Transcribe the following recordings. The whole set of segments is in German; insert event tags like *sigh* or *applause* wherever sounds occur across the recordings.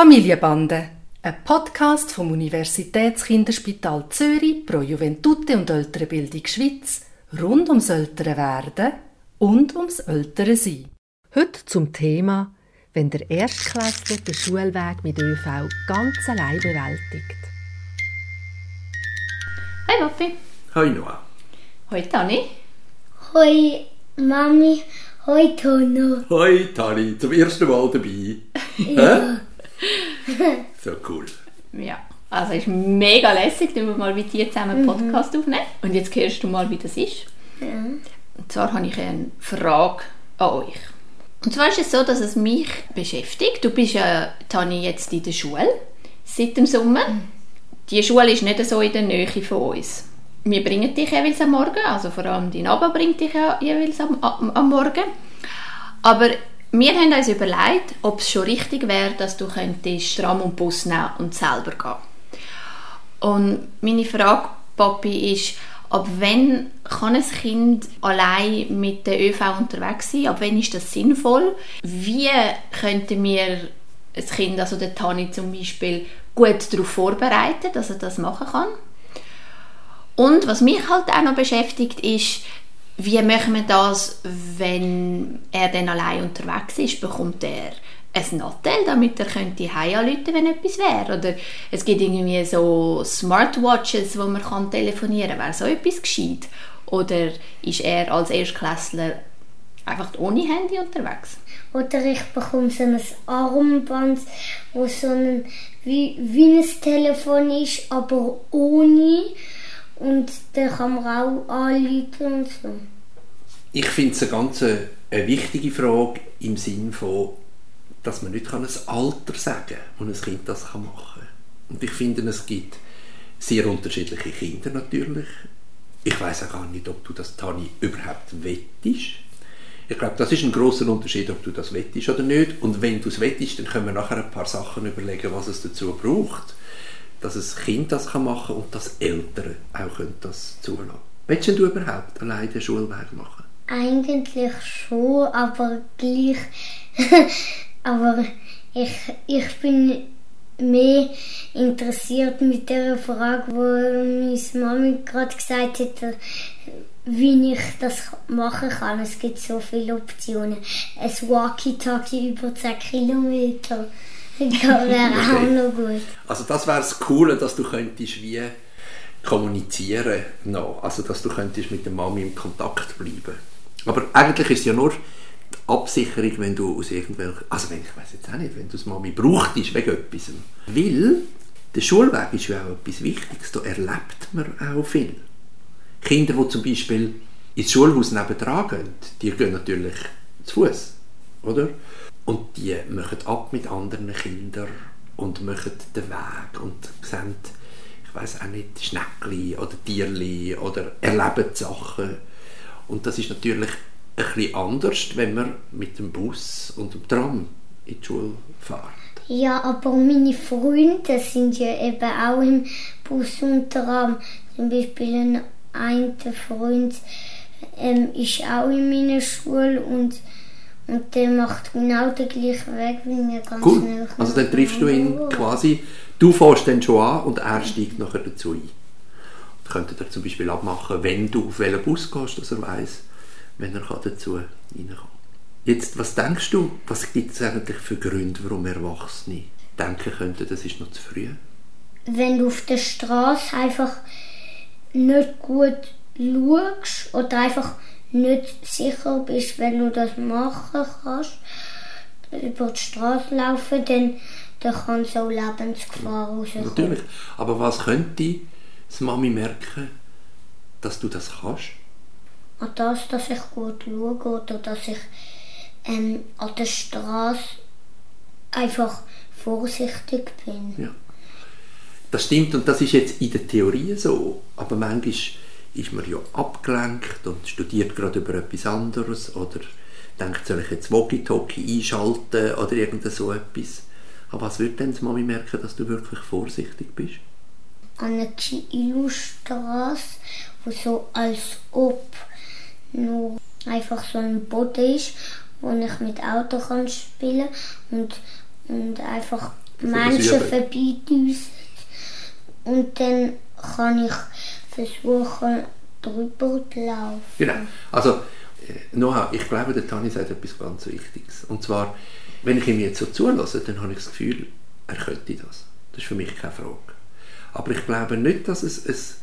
Familienbande, ein Podcast vom Universitätskinderspital Zürich pro Juventute und ältere Bildung Schweiz rund ums ältere Werden und ums ältere Sein. Heute zum Thema, wenn der Erstklässler den Schulweg mit ÖV ganz allein bewältigt. Hi Papi. Hi Noah. Hoi Tani. Hoi Mami, hoi Tono. Hi Tani, zum ersten Mal dabei. Ja. *laughs* so cool. Ja, also es ist mega lässig, dass wir mal mit dir zusammen einen Podcast aufnehmen. Und jetzt hörst du mal, wie das ist. Ja. Und zwar habe ich eine Frage an euch. Und zwar ist es so, dass es mich beschäftigt. Du bist ja, Tani, jetzt in der Schule seit dem Sommer. Die Schule ist nicht so in der Nähe von uns. Wir bringen dich jeweils am Morgen, also vor allem dein Abba bringt dich ja jeweils am, am, am Morgen. Aber wir haben uns überlegt, ob es schon richtig wäre, dass du könntest Tram und Bus nehmen und selber gehen. Und meine Frage, Papi, ist, ab wann kann ein Kind allein mit der ÖV unterwegs sein? Ab wann ist das sinnvoll? Wie könnte wir ein Kind, also der Tani zum Beispiel, gut darauf vorbereiten, dass er das machen kann? Und was mich halt auch noch beschäftigt, ist, wie machen wir das, wenn er dann allein unterwegs ist? Bekommt er ein Nattel, damit er könnte heimrufen wenn etwas wäre? Oder es gibt irgendwie so Smartwatches, wo man kann telefonieren kann. Wäre so etwas gescheit? Oder ist er als Erstklässler einfach ohne Handy unterwegs? Oder ich bekomme so ein Armband, wo so ein, wie, wie ein Telefon ist, aber ohne. Und dann kann man auch anrufen und so. Ich finde es eine ganz äh, eine wichtige Frage im Sinn von, dass man nicht ein Alter sagen kann, wo ein Kind das machen kann. Und ich finde, es gibt sehr unterschiedliche Kinder natürlich. Ich weiß auch gar nicht, ob du das, Tani, überhaupt wettest. Ich glaube, das ist ein großer Unterschied, ob du das wettest oder nicht. Und wenn du es wettest, dann können wir nachher ein paar Sachen überlegen, was es dazu braucht dass ein Kind das machen kann und dass Eltern auch können das zulassen Willst du überhaupt allein den Schulweg machen? Eigentlich schon, aber gleich. *laughs* aber ich, ich bin mehr interessiert mit der Frage, wo meine Mami gerade gesagt hat, wie ich das machen kann. Es gibt so viele Optionen. Ein Walkie-Talkie über 10 Kilometer. Das wäre *laughs* auch noch gut. Also das wäre das Coole, dass du könntest wie kommunizieren noch. Also dass du könntest mit der Mami in Kontakt bleiben. Aber eigentlich ist es ja nur die Absicherung, wenn du aus irgendwelchen, also wenn, ich weiß jetzt auch nicht, wenn du das Mami brauchtest wegen etwas. Weil der Schulweg ist ja auch etwas Wichtiges, da erlebt man auch viel. Kinder, die zum Beispiel ins Schulhaus nebenan gehen, die gehen natürlich zu Fuß, oder? Und die machen ab mit anderen Kindern und machen den Weg und sehen, ich weiß auch nicht, Schneckli oder Tierli oder erleben Sachen. Und das ist natürlich bisschen anders, wenn man mit dem Bus und dem Tram in die Schule fährt. Ja, aber meine Freunde sind ja eben auch im Bus und Tram. Zum Beispiel ein, ein Freund ähm, ist auch in meiner Schule und und der macht genau den gleichen Weg wie mir ganz Cool. schnell. Also dann triffst du ihn quasi, du fährst dann schon an und er steigt nachher dazu ein. Und könntet ihr zum Beispiel abmachen, wenn du auf welchen Bus gehst, dass er weiß, wenn er dazu reinkommen kann. Jetzt, was denkst du, was gibt es eigentlich für Gründe, warum Erwachsene denken könnten, das ist noch zu früh? Wenn du auf der Straße einfach nicht gut schaust oder einfach nicht sicher bist, wenn du das machen kannst, über die Straße laufen, dann, dann kann so Lebensgefahr rauskommen. Natürlich. Aber was könnte das Mami merken, dass du das kannst? An das, dass ich gut schaue oder dass ich ähm, an der Straße einfach vorsichtig bin. Ja. Das stimmt und das ist jetzt in der Theorie so, aber manchmal ist man ja abgelenkt und studiert gerade über etwas anderes oder denkt, soll ich jetzt Walkie-Talkie einschalten oder irgend so etwas. Aber was würde denn die Mami merken, dass du wirklich vorsichtig bist? An der Chilo-Straße, wo so als ob nur einfach so ein Boden ist, wo ich mit Auto kann spielen und, und einfach Menschen üben. vorbeidüsen. Und dann kann ich versuchen, drüber zu laufen. Genau. Also, äh, Noah, ich glaube, der Tani sagt etwas ganz Wichtiges. Und zwar, wenn ich ihm jetzt so zulasse, dann habe ich das Gefühl, er könnte das. Das ist für mich keine Frage. Aber ich glaube nicht, dass es es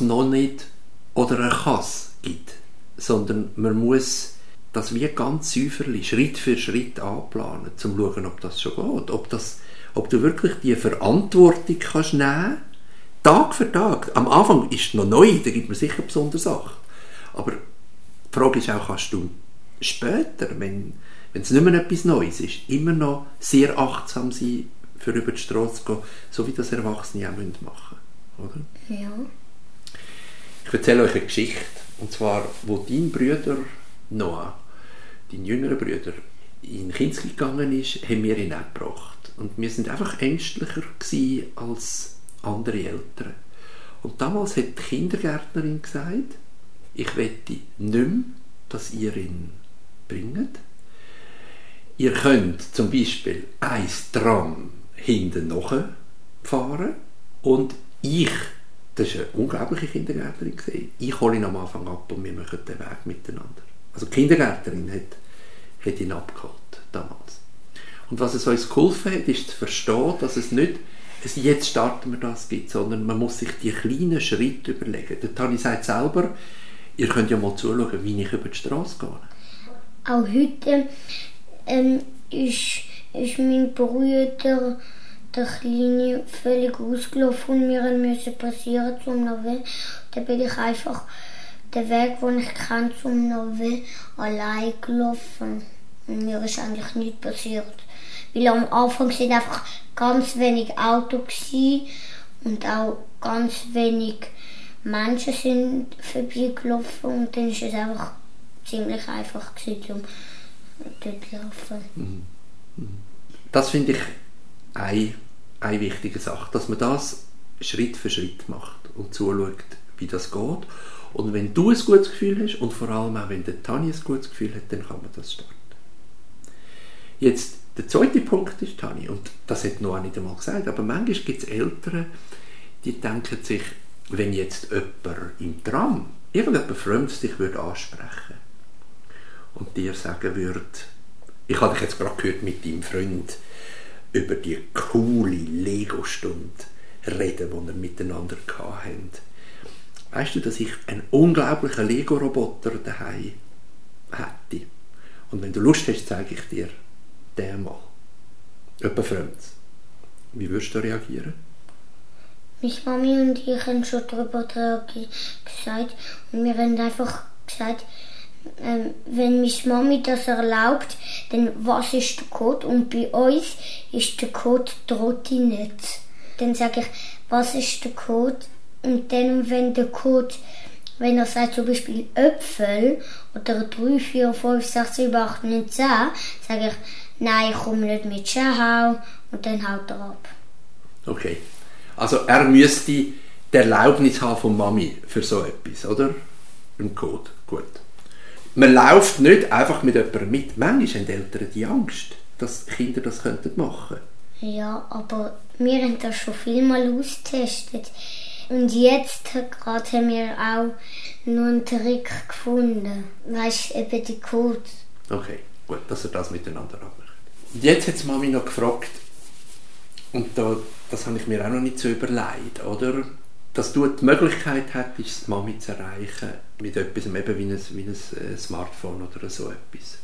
noch nicht oder kann es gibt, sondern man muss das wie ganz säuferlich, Schritt für Schritt anplanen, um zu schauen, ob das schon geht. Ob, das, ob du wirklich die Verantwortung kannst nehmen Tag für Tag. Am Anfang ist es noch neu, da gibt man sicher besondere Sachen. Aber die Frage ist auch, kannst du später, wenn, wenn es nicht mehr etwas Neues ist, immer noch sehr achtsam sein, für über die Straße zu gehen, so wie das Erwachsene auch machen müssen. Oder? Ja. Ich erzähle euch eine Geschichte. Und zwar, wo dein Bruder Noah, dein jüngerer Bruder, in Kinski gegangen ist, haben wir ihn auch gebracht. Und wir sind einfach ängstlicher gewesen als andere Eltern. Und damals hat die Kindergärtnerin gesagt, ich wette nicht mehr, dass ihr ihn bringt. Ihr könnt zum Beispiel ein Tram hinten fahren und ich, das war eine unglaubliche Kindergärtnerin, ich hole ihn am Anfang ab und wir machen den Weg miteinander. Also die Kindergärtnerin hat, hat ihn abgeholt damals. Und was es uns geholfen hat, ist zu verstehen, dass es nicht jetzt starten wir das gibt, sondern man muss sich die kleinen Schritte überlegen. Der Tani sagt selber, ihr könnt ja mal zuschauen, wie ich über die Straße gehe. Auch heute ähm, ist, ist mein Bruder der Kleine völlig ausgelaufen und wir müssen passieren zum Nové. Da bin ich einfach den Weg, den ich kenne zum Nové, allein gelaufen. Und mir ist eigentlich nichts passiert. Weil am Anfang sind einfach ganz wenig Autos und auch ganz wenig Menschen sind vorbeigelaufen und dann ist es einfach ziemlich einfach gewesen, um dort zu laufen. Das finde ich eine, eine wichtige Sache, dass man das Schritt für Schritt macht und zuschaut, wie das geht. Und wenn du ein gutes Gefühl hast und vor allem auch wenn der Tani ein gutes Gefühl hat, dann kann man das starten. Jetzt, der zweite Punkt ist, Tani, und das hat Noah nicht einmal gesagt, aber manchmal gibt es Eltern, die denken sich, wenn jetzt jemand im Tram, irgendjemand Fremdes dich würde ansprechen und dir sagen würde, ich habe dich jetzt gerade gehört mit deinem Freund über die coole Lego-Stunde reden, die ihr miteinander hatten. Weißt du, dass ich einen unglaublichen Lego-Roboter daheim hätte? Und wenn du Lust hast, zeige ich dir den mal. Etwas Fremdes. Wie würdest du reagieren? Meine Mami und ich haben schon darüber gesagt und wir haben einfach gesagt, ähm, wenn meine Mami das erlaubt, dann was ist der Code? Und bei uns ist der Code Trottinett. Dann sage ich, was ist der Code? Und dann, wenn der Code, wenn er sagt zum Beispiel Äpfel oder 3, 4, 5, 6, 7, 8, 9, 10, sage ich, nein, ich komme nicht mit Ciao und dann haut er ab. Okay. Also er müsste die Erlaubnis haben von Mami für so etwas, oder? Im Code. Gut. Man läuft nicht einfach mit jemandem mit. Manchmal haben Eltern die Angst, dass Kinder das könnten machen Ja, aber wir haben das schon viel mal ausgetestet. Und jetzt gerade haben wir auch noch einen Trick gefunden. Weißt du, eben die Code. Okay, gut, dass er das miteinander abmacht. Jetzt hat Mami noch gefragt, und da, das habe ich mir auch noch nicht so überlegt, oder? Dass du die Möglichkeit hättest, Mami zu erreichen mit etwas eben wie ein, wie ein äh, Smartphone oder so etwas.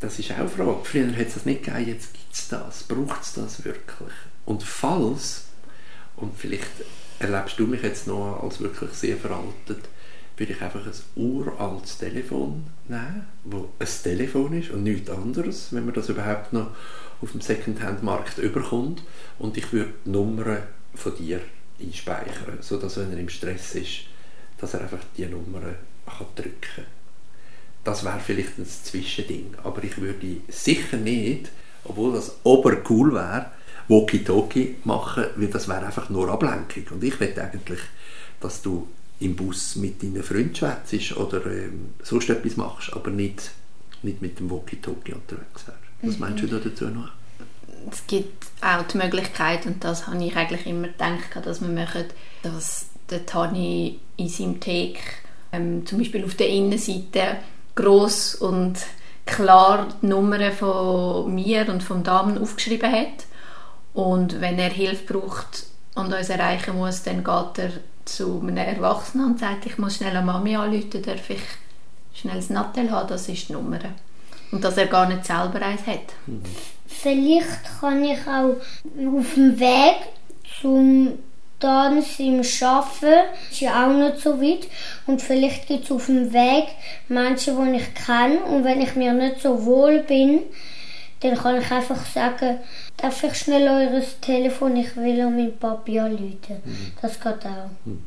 Das ist auch eine Frage. Früher hat es das nicht gegeben, jetzt gibt es das. Braucht es das wirklich? Und falls, und vielleicht erlebst du mich jetzt noch als wirklich sehr veraltet, würde ich einfach ein uraltes Telefon nehmen, wo ein Telefon ist und nichts anderes, wenn man das überhaupt noch auf dem Secondhand-Markt überkommt. Und ich würde die Nummern von dir einspeichern, sodass, wenn er im Stress ist, dass er einfach die Nummern kann drücken kann. Das wäre vielleicht ein Zwischending, aber ich würde sicher nicht, obwohl das obercool wäre, Walkie-Talkie machen, weil das wäre einfach nur Ablenkung. Und ich möchte eigentlich, dass du im Bus mit deinen Freunden schwätzt oder ähm, sonst etwas machst, aber nicht, nicht mit dem Walkie-Talkie unterwegs wärst. Was meinst du da dazu noch? es gibt auch die Möglichkeit, und das habe ich eigentlich immer gedacht, dass wir machen, dass der Tani in seinem Take ähm, zum Beispiel auf der Innenseite groß und klar die Nummern von mir und vom Damen aufgeschrieben hat. Und wenn er Hilfe braucht und uns erreichen muss, dann geht er zu einem Erwachsenen und sagt, ich muss schnell eine Mami anrufen, darf ich schnell das Nattel haben, das ist die Nummer. Und dass er gar nicht selber eins hat. Vielleicht kann ich auch auf dem Weg zum Tanz im Arbeiten, ist ja auch nicht so weit. Und vielleicht gibt es auf dem Weg Menschen, die ich kenne. Und wenn ich mir nicht so wohl bin, dann kann ich einfach sagen, darf ich schnell eures Telefon, ich will an meinen Papi anrufen. Mhm. Das geht auch. Mhm.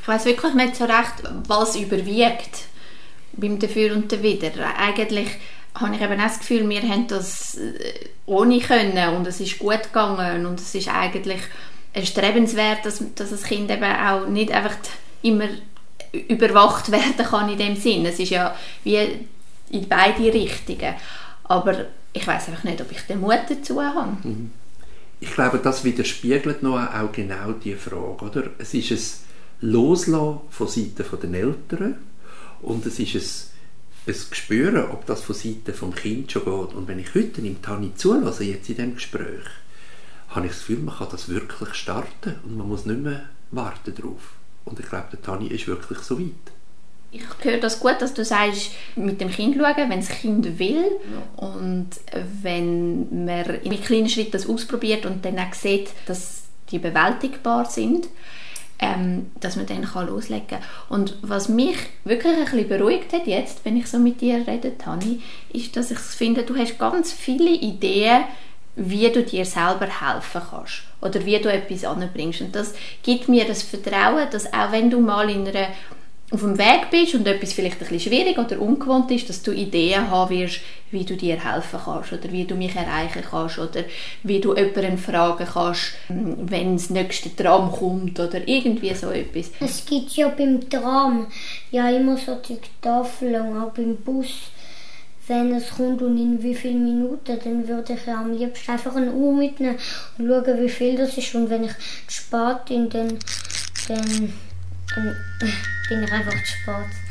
Ich weiß wirklich nicht so recht, was überwiegt beim Dafür und Dawider. Eigentlich habe ich eben auch das Gefühl, wir haben das äh, ohne können und es ist gut gegangen und es ist eigentlich erstrebenswert, dass, dass das Kind eben auch nicht einfach immer überwacht werden kann in dem Sinn. Es ist ja wie in beide Richtungen. Aber ich weiß einfach nicht, ob ich den Mut dazu habe. Mhm. Ich glaube, das widerspiegelt noch auch genau die Frage. Oder? Es ist ein Loslassen von Seiten der Eltern und es ist ein, ein Gespüren, ob das von Seiten des Kindes schon geht. Und wenn ich heute im Tani zulasse, jetzt in diesem Gespräch, habe ich das Gefühl, man kann das wirklich starten und man muss nicht mehr warten darauf. Und ich glaube, der Tani ist wirklich so weit. Ich höre das gut, dass du sagst, mit dem Kind schauen, wenn das Kind will. Und wenn man in kleinen Schritten das ausprobiert und dann auch sieht, dass die bewältigbar sind, ähm, dass man dann kann loslegen kann. Und was mich wirklich ein bisschen beruhigt hat jetzt, wenn ich so mit dir rede, Tani, ist, dass ich finde, du hast ganz viele Ideen, wie du dir selber helfen kannst oder wie du etwas anbringst. Und das gibt mir das Vertrauen, dass auch wenn du mal in einer auf dem Weg bist und etwas vielleicht ein bisschen schwierig oder ungewohnt ist, dass du Ideen haben wirst, wie du dir helfen kannst oder wie du mich erreichen kannst oder wie du jemanden fragen kannst, wenn das nächste Tram kommt oder irgendwie so etwas. Es gibt ja beim Tram ja immer so die Tafeln, auch beim Bus wenn es kommt und in wie vielen Minuten, dann würde ich am liebsten einfach eine Uhr mitnehmen und schauen, wie viel das ist. Und wenn ich spät bin, dann, dann, bin ich einfach zu spät.